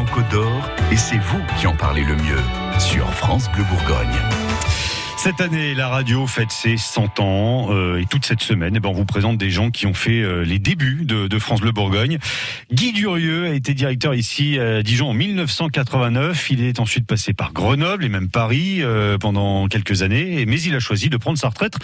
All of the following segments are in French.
en Côte d'Or et c'est vous qui en parlez le mieux sur France Bleu Bourgogne. Cette année, la radio fête ses 100 ans euh, et toute cette semaine, eh ben, on vous présente des gens qui ont fait euh, les débuts de, France Bleu Bourgogne. Guy Durieux a été directeur ici à Dijon en 1989. Il est ensuite passé par Grenoble et même Paris euh, pendant quelques années, mais il a choisi de prendre sa retraite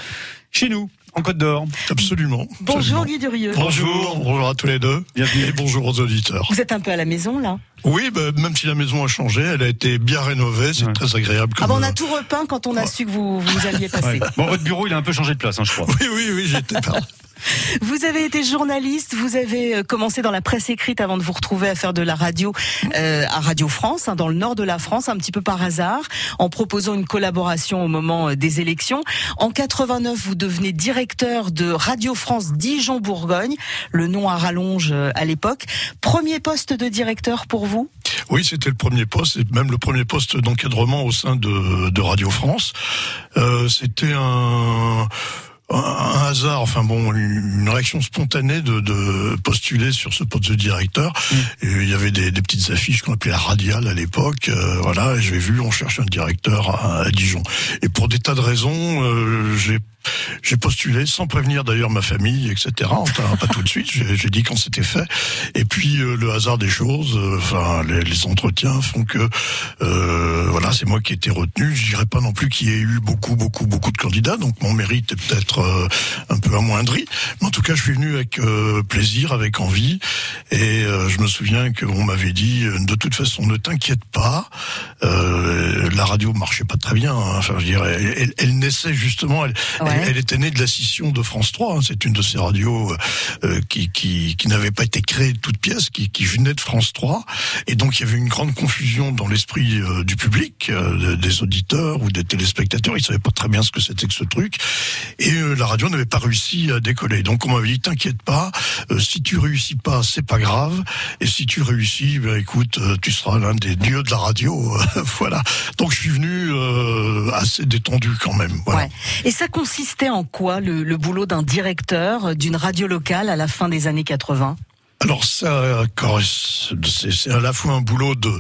chez nous en Côte d'Or. Absolument. Bonjour Guy Durieux. Bonjour, bonjour à tous les deux. Bienvenue. Et bonjour aux auditeurs. Vous êtes un peu à la maison là Oui, bah, même si la maison a changé, elle a été bien rénovée, c'est Ouais. très agréable. Ah Comme, bon, on a euh, tout repeint quand on a su que vous, vous alliez passer. Ouais. Bon, votre bureau, il a un peu changé de place, hein, je crois. Oui, oui, oui, j'étais pas. Vous avez été journaliste, vous avez euh, commencé dans la presse écrite avant de vous retrouver à faire de la radio euh, à Radio France, hein, dans le nord de la France, un petit peu par hasard, en proposant une collaboration au moment euh, des élections. En 89, vous devenez directeur de Radio France Dijon-Bourgogne, le nom à rallonge à l'époque. Premier poste de directeur pour vous? Oui, c'était le premier poste, et même le premier poste d'encadrement au sein de, Radio France. C'était un, un, hasard, enfin bon, une, réaction spontanée de, de postuler sur ce poste de directeur. Et il y avait des, des petites affiches qu'on appelait la radiale à l'époque. euh, voilà, et j'ai vu, on cherche un directeur à, à Dijon. Et pour des tas de raisons, euh, j'ai j'ai postulé sans prévenir d'ailleurs ma famille, etc. Enfin, pas tout de suite. J'ai dit quand c'était fait. Et puis euh, le hasard des choses, euh, enfin les, entretiens font que euh, voilà, c'est moi qui ai été retenu. Je dirais pas non plus qu'il y ait eu beaucoup, beaucoup, beaucoup de candidats. Donc mon mérite est peut-être un peu amoindri. Mais en tout cas, je suis venu avec plaisir, avec envie. Et je me souviens qu'on m'avait dit de toute façon, ne t'inquiète pas. La radio marchait pas très bien. hein. Enfin, je dirais, elle, elle- elle naissait justement. Elle, Ouais. elle, elle était née de la scission de France 3. hein. C'est une de ces radios euh, qui, qui, qui n'avait pas été créée de toute pièce, qui, qui venait de France 3. Et donc, il y avait une grande confusion dans l'esprit euh, du public, euh, des auditeurs ou des téléspectateurs. Ils savaient pas très bien ce que c'était que ce truc. Et euh, la radio n'avait pas réussi à décoller. Donc, on m'avait dit, t'inquiète pas, euh, si tu réussis pas, c'est pas grave. Et si tu réussis, ben, écoute, euh, tu seras l'un des dieux de la radio. voilà. Donc, je suis venu euh, assez détendu quand même. Ouais. Et ça consistait en quoi le, le boulot d'un directeur d'une radio locale à la fin des années 80 Alors ça, c'est à la fois un boulot de,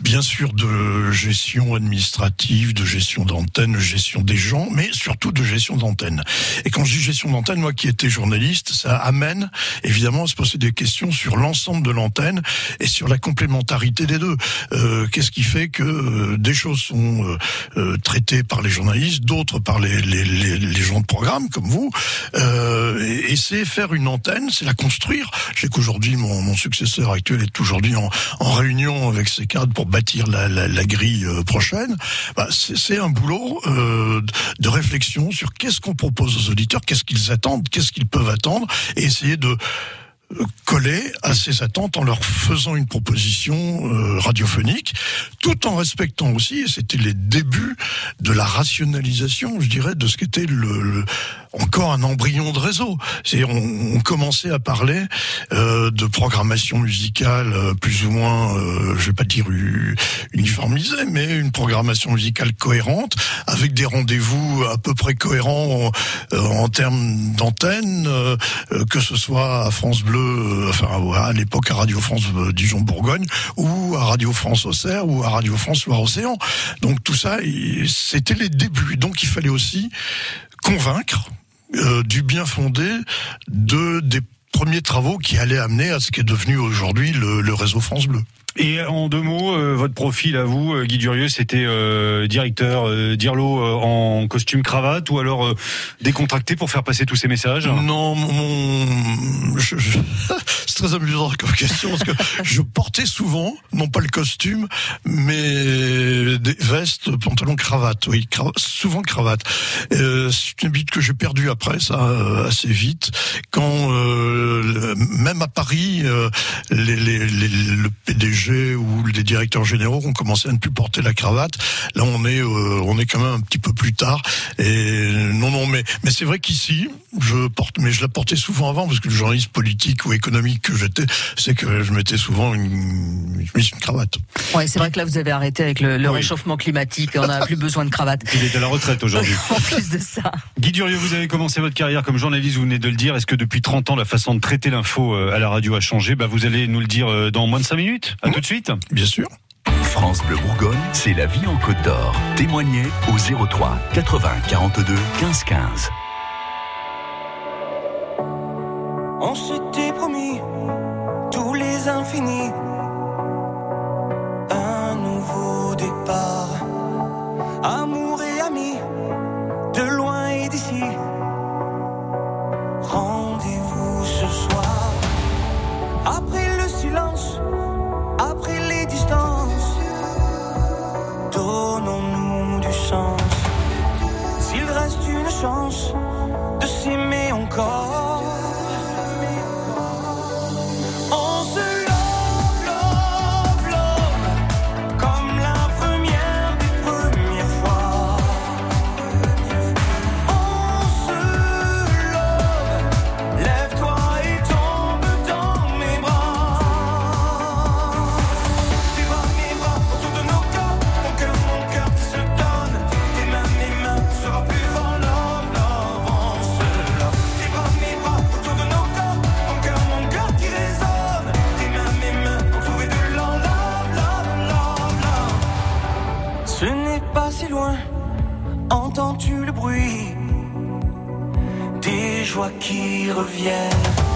bien sûr, de gestion administrative, de gestion d'antenne, de gestion des gens, mais surtout de gestion d'antenne. Et quand je dis gestion d'antenne, moi qui étais journaliste, ça amène évidemment à se poser des questions sur l'ensemble de l'antenne et sur la complémentarité des deux. Euh, Qu'est-ce qui fait que euh, des choses sont euh, euh, traitées par les journalistes, d'autres par les, les, les, gens de programme comme vous, euh, et, et c'est faire une antenne, c'est la construire. Je sais mon, successeur actuel est aujourd'hui en, réunion avec ses cadres pour bâtir la, grille euh, prochaine. Bah, c'est un boulot euh, de- réflexion sur qu'est-ce qu'on propose aux auditeurs, qu'est-ce qu'ils attendent, qu'est-ce qu'ils peuvent attendre, et essayer de euh, coller à ces attentes en leur faisant une proposition radiophonique, tout en respectant aussi, et c'était les débuts de la rationalisation, je dirais, de ce qu'était le- encore un embryon de réseau. C'est on, on commençait à parler euh, de programmation musicale euh, plus ou moins, euh, je vais pas dire uniformisée, mais une programmation musicale cohérente avec des rendez-vous à peu près cohérents en, euh, en termes d'antenne, euh, que ce soit à France Bleu, enfin à l'époque à Radio France euh, Dijon-Bourgogne ou à Radio France Auxerre ou à Radio France Loire-Océan. Donc tout ça, c'était les débuts. Donc il fallait aussi convaincre euh, du bien fondé de des premiers travaux qui allaient amener à ce qui est devenu aujourd'hui le, le réseau France Bleu. Et en deux mots, euh, votre profil à vous, euh, Guy Durieux, c'était euh, directeur euh, d'Irlo euh, en costume cravate ou alors euh, décontracté pour faire passer tous ces messages? Non, mon, je- je- c'est très amusant comme question parce que je portais souvent, non pas le costume, mais des vestes, pantalons, cravate. Oui, souvent cravate. C'est une habitude que j'ai perdue après ça assez vite. Quand même à Paris, les, les- les- le PDG ou les directeurs généraux ont commencé à ne plus porter la cravate. Là, on est, euh, on est quand même un petit peu plus tard. Et non, non, mais mais c'est vrai qu'ici, je porte, mais je la portais souvent avant parce que le journaliste politique ou économique que j'étais, c'est que je mettais souvent une, une cravate. Ouais, c'est vrai que là vous avez arrêté avec le, réchauffement climatique, on n'a plus besoin de cravate. Il est à la retraite aujourd'hui. en plus de ça. Guy Durieux, vous avez commencé votre carrière comme journaliste, vous venez de le dire. Est-ce que depuis 30 ans la façon de traiter l'info euh, à la radio a changé? Bah vous allez nous le dire euh, dans moins de 5 minutes. À tout de suite. Bien sûr. France Bleu Bourgogne, c'est la vie en Côte d'Or. Témoignez au 03 80 42 15 15. On s'était promis tous les infinis. Un nouveau départ. Amour et amis, de loin et d'ici. Entends-tu le bruit des joies qui reviennent?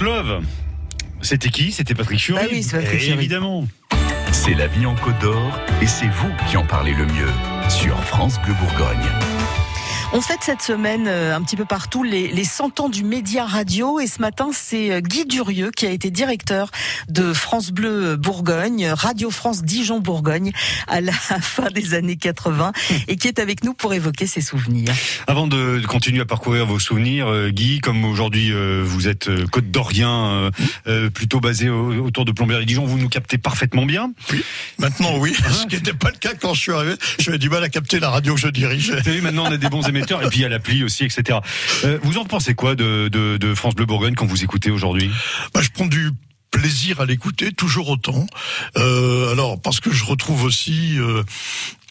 Love. C'était qui? C'était Patrick Fury. Ah oui, c'est Patrick Fury. Évidemment. C'est la vie en Côte d'Or et c'est vous qui en parlez le mieux sur France Bleu Bourgogne. On fête cette semaine euh, un petit peu partout les, les 100 ans du média radio et ce matin c'est euh, Guy Durieux qui a été directeur de France Bleu Bourgogne, Radio France Dijon Bourgogne à la fin des années 80 et qui est avec nous pour évoquer ses souvenirs. Avant de continuer à parcourir vos souvenirs, euh, Guy, comme aujourd'hui vous êtes côte d'Orient, plutôt basé autour de Plombières et Dijon, vous nous captez parfaitement bien. Oui. Maintenant oui, ce qui n'était pas le cas quand je suis arrivé. J'avais du mal à capter la radio que je dirigeais. Vous maintenant on a des bons émetteurs et puis il y a l'appli aussi, etc. Euh, vous en pensez quoi de, de, France Bleu Bourgogne quand vous écoutez aujourd'hui? Bah, Je prends du plaisir à l'écouter, toujours autant. Euh, alors parce que je retrouve aussi euh,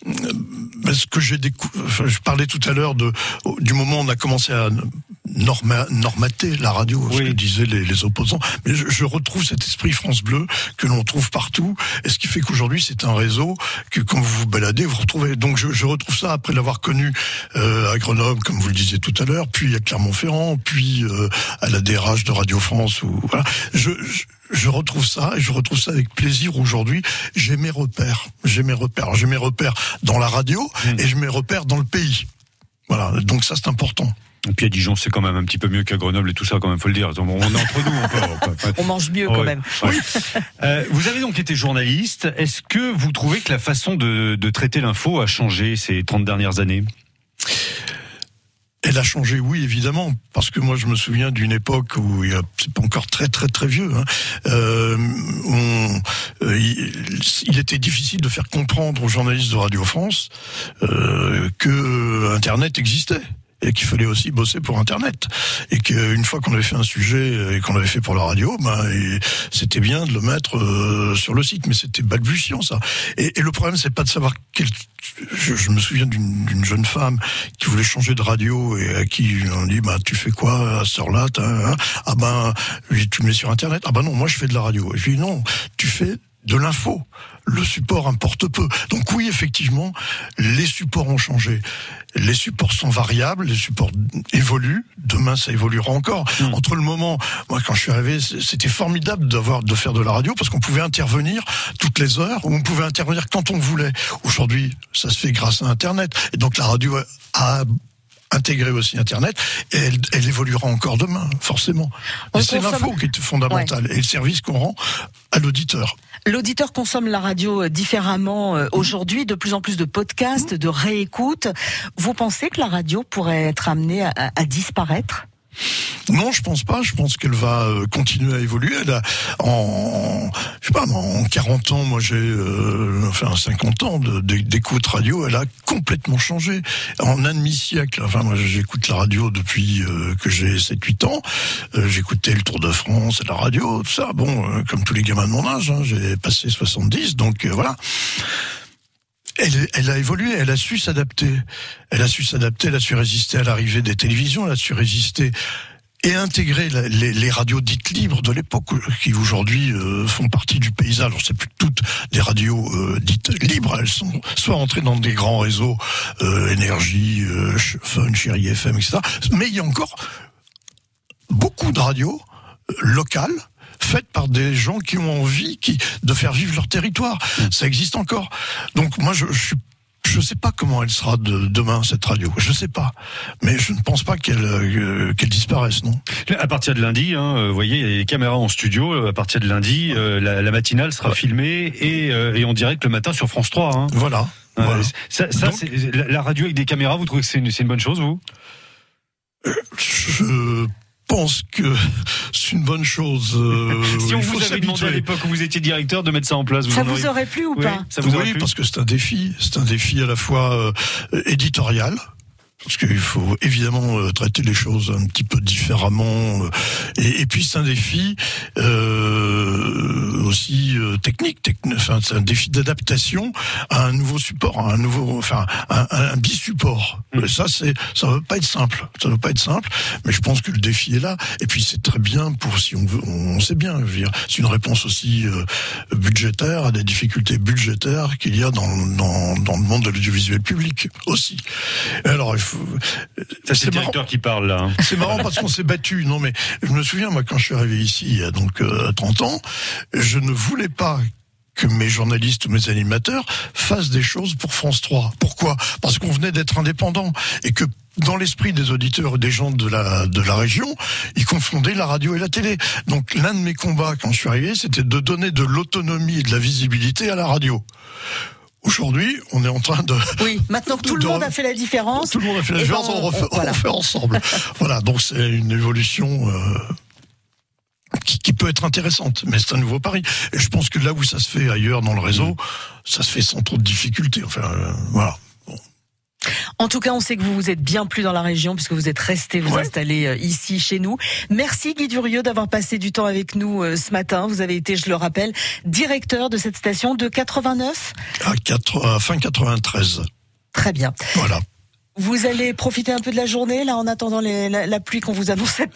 ce que j'ai découvert. Enfin, je parlais tout à l'heure de du moment où on a commencé à norma, normater la radio, ce que disaient les, les opposants. Mais je, je, retrouve cet esprit France Bleu que l'on trouve partout, et ce qui fait qu'aujourd'hui c'est un réseau que quand vous vous baladez, vous retrouvez. Donc je, je retrouve ça après l'avoir connu euh, à Grenoble, comme vous le disiez tout à l'heure, puis à Clermont-Ferrand, puis euh, à la DRH de Radio France. Ou voilà. je, je je retrouve ça et je retrouve ça avec plaisir aujourd'hui. J'ai mes repères, j'ai mes repères, j'ai mes repères dans la radio mmh. et j'ai mes repères dans le pays. Voilà, donc ça c'est important. Et puis à Dijon, c'est quand même un petit peu mieux qu'à Grenoble et tout ça, quand même, faut le dire. On est entre nous. On, peut, on mange mieux quand même. Euh, vous avez donc été journaliste. Est-ce que vous trouvez que la façon de, de traiter l'info a changé ces 30 dernières années? Elle a changé, oui, évidemment, parce que moi je me souviens d'une époque où il c'est pas encore très très très vieux. Hein, euh, euh, il, il, était difficile de faire comprendre aux journalistes de Radio France euh, que Internet existait et qu'il fallait aussi bosser pour Internet. Et qu'une fois qu'on avait fait un sujet et qu'on l'avait fait pour la radio, ben, c'était bien de le mettre euh, sur le site, mais c'était balbutiant ça. Et, le problème, c'est pas de savoir quel. Je, me souviens d'une jeune femme qui voulait changer de radio et à qui on dit bah tu fais quoi à ce heure-là hein? Ah ben tu me mets sur Internet. Ah ben non, moi je fais de la radio. Et je dis non, tu fais de l'info. Le support importe peu. Donc oui, effectivement, les supports ont changé. Les supports sont variables, les supports évoluent. Demain, ça évoluera encore. Mmh. Entre le moment, moi, quand je suis arrivé, c'était formidable d'avoir de faire de la radio parce qu'on pouvait intervenir toutes les heures, ou on pouvait intervenir quand on voulait. Aujourd'hui, ça se fait grâce à Internet. Et donc la radio a intégrer aussi Internet, et elle, elle évoluera encore demain, forcément. C'est l'info qui est fondamentale, ouais. et le service qu'on rend à l'auditeur. L'auditeur consomme la radio euh, différemment euh, aujourd'hui, de plus en plus de podcasts, de réécoutes. Vous pensez que la radio pourrait être amenée à, à disparaître? Non, je pense pas. Je pense qu'elle va euh, continuer à évoluer. Elle a, en, je sais pas, en 40 ans, moi j'ai, euh, enfin 50 ans d'écoute radio, elle a complètement changé. En un demi-siècle, enfin moi j'écoute la radio depuis euh, que j'ai 7-8 ans. J'écoutais le Tour de France, la radio, tout ça. Bon, comme tous les gamins de mon âge, hein, j'ai passé 70, donc voilà. Elle, a évolué, elle a su s'adapter. Elle a su s'adapter, elle a su résister à l'arrivée des télévisions, elle a su résister et intégrer les, radios dites libres de l'époque, qui aujourd'hui euh, font partie du paysage. Alors c'est plus toutes des radios euh, dites libres, elles sont soit entrées dans des grands réseaux, euh, énergie, euh, Fun, Chérie FM, etc. Mais il y a encore beaucoup de radios euh, locales faites par des gens qui ont envie qui, de faire vivre leur territoire. Ça existe encore. Donc moi, je, je suis je ne sais pas comment elle sera de demain cette radio. Je ne sais pas, mais je ne pense pas qu'elle euh, qu'elle disparaisse, non. À partir de lundi, hein, vous voyez, il y a les caméras en studio. À partir de lundi, euh, la, la, matinale sera ouais. filmée et, euh, et en direct le matin sur France 3. Hein. Voilà. voilà. Ça, ça Donc, la, la, radio avec des caméras, vous trouvez que c'est une, une, bonne chose, vous? Je pense que c'est une bonne chose. Euh, si on vous avait demandé à l'époque où vous étiez directeur de mettre ça en place, vous ça en vous aurait plu ou oui, pas ça vous Oui, parce que c'est un défi. C'est un défi à la fois euh, éditorial, parce qu'il faut évidemment euh, traiter les choses un petit peu différemment. Euh, et, et, puis c'est un défi euh, aussi euh, technique, techn enfin c'est un défi d'adaptation à un nouveau support, à un nouveau, enfin un, un bisupport. Mmh. ça c'est, ça va pas être simple, ça va pas être simple, mais je pense que le défi est là. Et puis c'est très bien pour si on veut, on sait bien, c'est une réponse aussi euh, budgétaire à des difficultés budgétaires qu'il y a dans, dans, dans le monde de l'audiovisuel public aussi. Alors il faut ça c'est le directeur qui parle là. Hein. C'est marrant parce qu'on s'est battu. Non mais je me souviens moi quand je suis arrivé ici il y a donc euh, 30 ans, je ne voulais pas que mes journalistes ou mes animateurs fassent des choses pour France 3. Pourquoi? Parce qu'on venait d'être indépendant et que dans l'esprit des auditeurs et des gens de la de la région, ils confondaient la radio et la télé. Donc l'un de mes combats quand je suis arrivé, c'était de donner de l'autonomie et de la visibilité à la radio. Aujourd'hui, on est en train de. Oui, maintenant que tout le monde a fait la différence. Tout le monde a fait la différence, ben, on, refait, on, voilà. on refait ensemble. voilà, donc c'est une évolution. Euh, qui, qui, peut être intéressante, mais c'est un nouveau pari. Et je pense que là où ça se fait ailleurs dans le réseau, mmh. ça se fait sans trop de difficultés. Enfin, euh, voilà. En tout cas, on sait que vous vous êtes bien plus dans la région puisque vous êtes resté vous ouais. installer euh, ici chez nous. Merci Guy Durieux d'avoir passé du temps avec nous euh, ce matin. Vous avez été, je le rappelle, directeur de cette station de 89 à, 4, à fin 93. Très bien. Voilà. Vous allez profiter un peu de la journée, là, en attendant les, la, la, pluie qu'on vous annonçait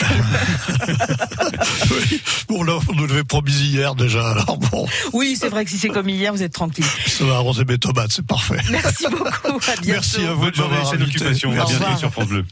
oui. Bon, là, on nous l'avait promis hier déjà, alors bon. Oui, c'est vrai que si c'est comme hier, vous êtes tranquille. Ça va arroser mes tomates, c'est parfait. Merci beaucoup, à bientôt. Merci à vous de m'avoir invité. Occupation. À bientôt sur France Bleu.